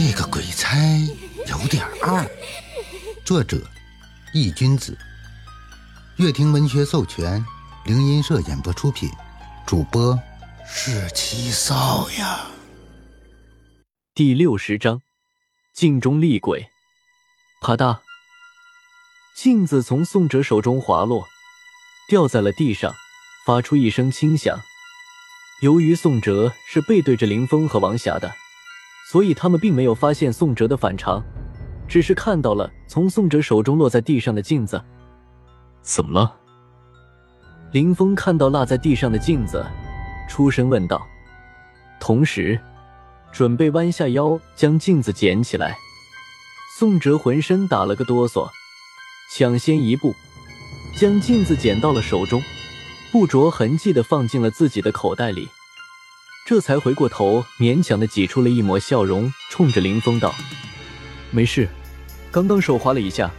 这个鬼差有点二。作者：易君子，乐亭文学授权，灵音社演播出品，主播是七少呀。第六十章，镜中厉鬼。啪嗒，镜子从宋哲手中滑落，掉在了地上，发出一声轻响。由于宋哲是背对着林峰和王霞的。所以他们并没有发现宋哲的反常，只是看到了从宋哲手中落在地上的镜子。怎么了？林峰看到落在地上的镜子，出声问道，同时准备弯下腰将镜子捡起来。宋哲浑身打了个哆嗦，抢先一步将镜子捡到了手中，不着痕迹的放进了自己的口袋里。这才回过头，勉强的挤出了一抹笑容，冲着林峰道：“没事，刚刚手滑了一下。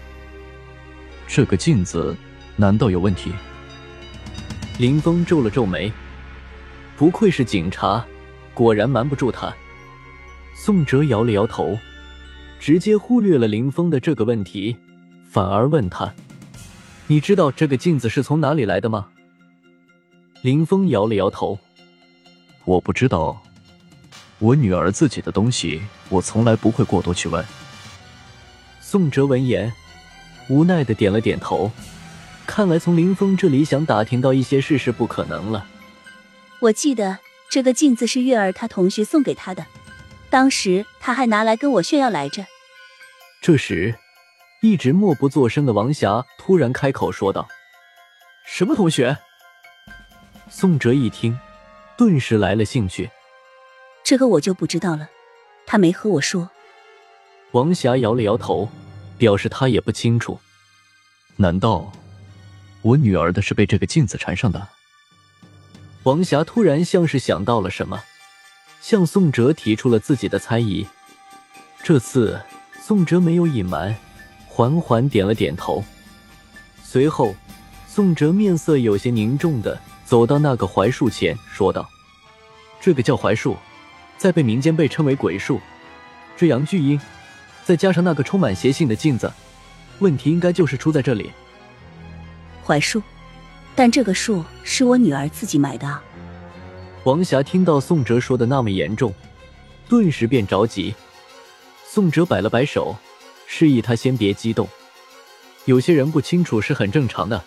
这个镜子难道有问题？”林峰皱了皱眉，不愧是警察，果然瞒不住他。宋哲摇了摇头，直接忽略了林峰的这个问题，反而问他：“你知道这个镜子是从哪里来的吗？”林峰摇了摇头。我不知道，我女儿自己的东西，我从来不会过多去问。宋哲闻言，无奈的点了点头。看来从林峰这里想打听到一些事是不可能了。我记得这个镜子是月儿她同学送给她的，当时他还拿来跟我炫耀来着。这时，一直默不作声的王霞突然开口说道：“什么同学？”宋哲一听。顿时来了兴趣，这个我就不知道了，他没和我说。王霞摇了摇头，表示她也不清楚。难道我女儿的是被这个镜子缠上的？王霞突然像是想到了什么，向宋哲提出了自己的猜疑。这次宋哲没有隐瞒，缓缓点了点头。随后，宋哲面色有些凝重的。走到那个槐树前，说道：“这个叫槐树，在被民间被称为鬼树。这杨巨婴，再加上那个充满邪性的镜子，问题应该就是出在这里。槐树，但这个树是我女儿自己买的。”王霞听到宋哲说的那么严重，顿时便着急。宋哲摆了摆手，示意他先别激动。有些人不清楚是很正常的。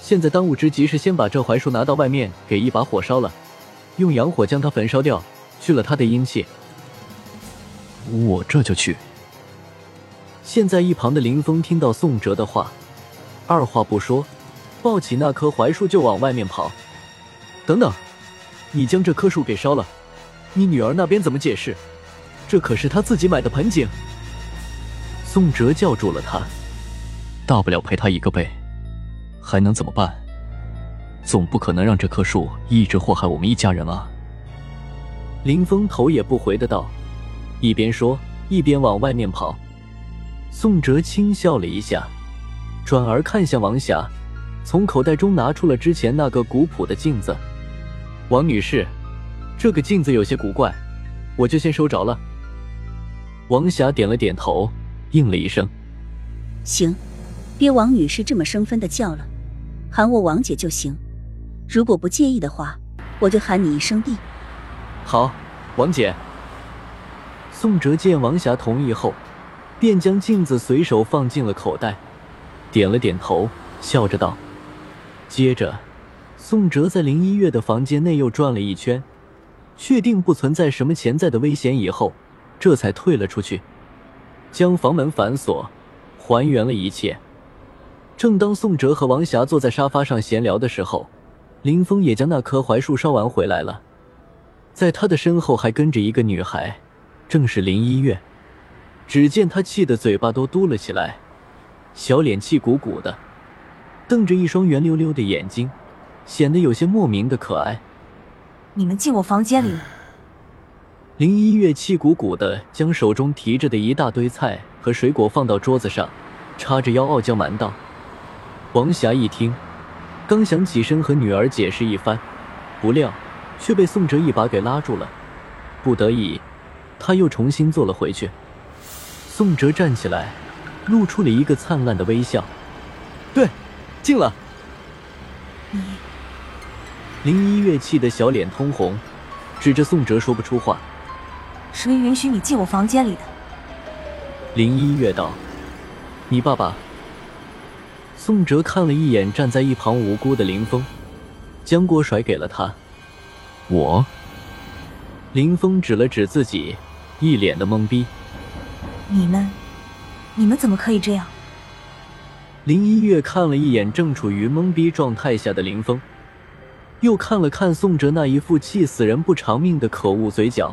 现在当务之急是先把这槐树拿到外面，给一把火烧了，用阳火将它焚烧掉，去了它的阴气。我这就去。现在一旁的林峰听到宋哲的话，二话不说，抱起那棵槐树就往外面跑。等等，你将这棵树给烧了，你女儿那边怎么解释？这可是她自己买的盆景。宋哲叫住了他，大不了赔他一个呗。还能怎么办？总不可能让这棵树一直祸害我们一家人啊！林峰头也不回的道，一边说一边往外面跑。宋哲轻笑了一下，转而看向王霞，从口袋中拿出了之前那个古朴的镜子。王女士，这个镜子有些古怪，我就先收着了。王霞点了点头，应了一声：“行，别王女士这么生分的叫了。”喊我王姐就行，如果不介意的话，我就喊你一声弟。好，王姐。宋哲见王霞同意后，便将镜子随手放进了口袋，点了点头，笑着道。接着，宋哲在林一月的房间内又转了一圈，确定不存在什么潜在的危险以后，这才退了出去，将房门反锁，还原了一切。正当宋哲和王霞坐在沙发上闲聊的时候，林峰也将那棵槐树烧完回来了。在他的身后还跟着一个女孩，正是林一月。只见她气得嘴巴都嘟了起来，小脸气鼓鼓的，瞪着一双圆溜溜的眼睛，显得有些莫名的可爱。你们进我房间里。林一月气鼓鼓的将手中提着的一大堆菜和水果放到桌子上，叉着腰傲娇蛮道。王霞一听，刚想起身和女儿解释一番，不料却被宋哲一把给拉住了。不得已，他又重新坐了回去。宋哲站起来，露出了一个灿烂的微笑。对，进了。你，林一月气得小脸通红，指着宋哲说不出话。谁允许你进我房间里的？林一月道：“你爸爸。”宋哲看了一眼站在一旁无辜的林峰，将锅甩给了他。我。林峰指了指自己，一脸的懵逼。你们，你们怎么可以这样？林一月看了一眼正处于懵逼状态下的林峰，又看了看宋哲那一副气死人不偿命的可恶嘴角，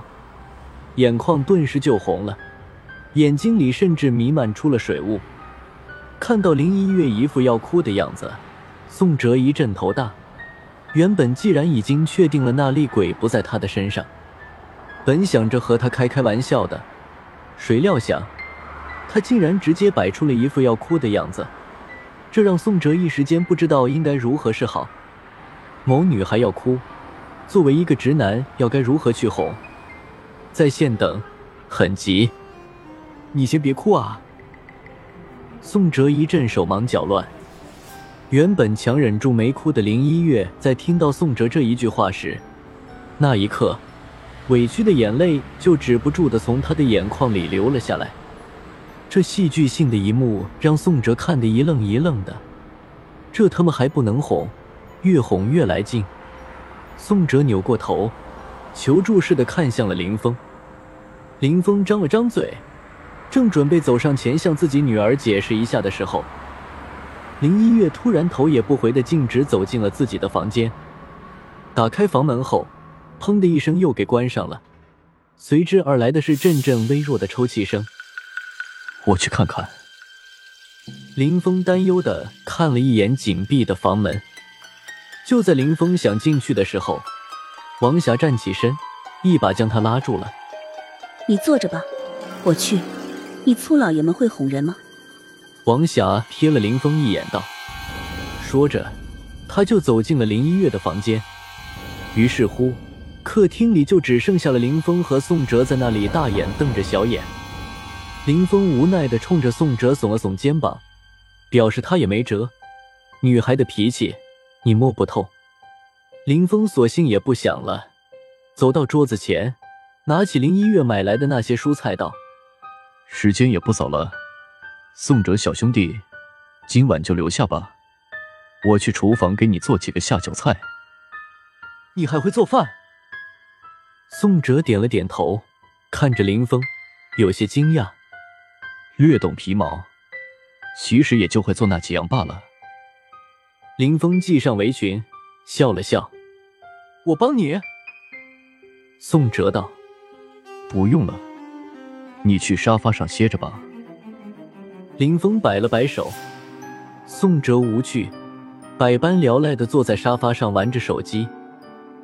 眼眶顿时就红了，眼睛里甚至弥漫出了水雾。看到林一月一副要哭的样子，宋哲一阵头大。原本既然已经确定了那厉鬼不在他的身上，本想着和他开开玩笑的，谁料想他竟然直接摆出了一副要哭的样子，这让宋哲一时间不知道应该如何是好。某女孩要哭，作为一个直男，要该如何去哄？在线等，很急。你先别哭啊！宋哲一阵手忙脚乱，原本强忍住没哭的林一月，在听到宋哲这一句话时，那一刻，委屈的眼泪就止不住的从他的眼眶里流了下来。这戏剧性的一幕让宋哲看得一愣一愣的，这他妈还不能哄，越哄越来劲。宋哲扭过头，求助似的看向了林峰。林峰张了张嘴。正准备走上前向自己女儿解释一下的时候，林一月突然头也不回的径直走进了自己的房间。打开房门后，砰的一声又给关上了，随之而来的是阵阵微弱的抽泣声。我去看看。林峰担忧的看了一眼紧闭的房门。就在林峰想进去的时候，王霞站起身，一把将他拉住了。你坐着吧，我去。你粗老爷们会哄人吗？王霞瞥了林峰一眼，道：“说着，他就走进了林一月的房间。于是乎，客厅里就只剩下了林峰和宋哲在那里大眼瞪着小眼。林峰无奈的冲着宋哲耸了耸肩膀，表示他也没辙。女孩的脾气，你摸不透。林峰索性也不想了，走到桌子前，拿起林一月买来的那些蔬菜，道。时间也不早了，宋哲小兄弟，今晚就留下吧。我去厨房给你做几个下酒菜。你还会做饭？宋哲点了点头，看着林峰，有些惊讶。略懂皮毛，其实也就会做那几样罢了。林峰系上围裙，笑了笑：“我帮你。”宋哲道：“不用了。”你去沙发上歇着吧。林峰摆了摆手，宋哲无趣，百般聊赖的坐在沙发上玩着手机，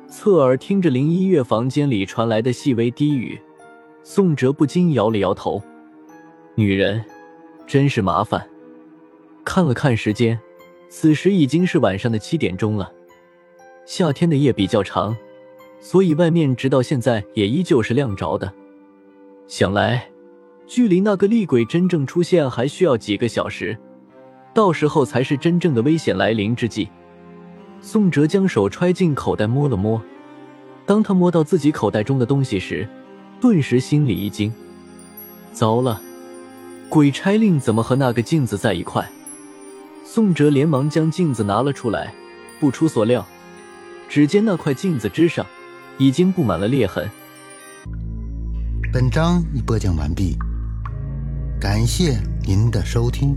侧耳听着林一月房间里传来的细微低语。宋哲不禁摇了摇头，女人真是麻烦。看了看时间，此时已经是晚上的七点钟了。夏天的夜比较长，所以外面直到现在也依旧是亮着的。想来，距离那个厉鬼真正出现还需要几个小时，到时候才是真正的危险来临之际。宋哲将手揣进口袋摸了摸，当他摸到自己口袋中的东西时，顿时心里一惊：糟了，鬼差令怎么和那个镜子在一块？宋哲连忙将镜子拿了出来，不出所料，只见那块镜子之上已经布满了裂痕。本章已播讲完毕，感谢您的收听。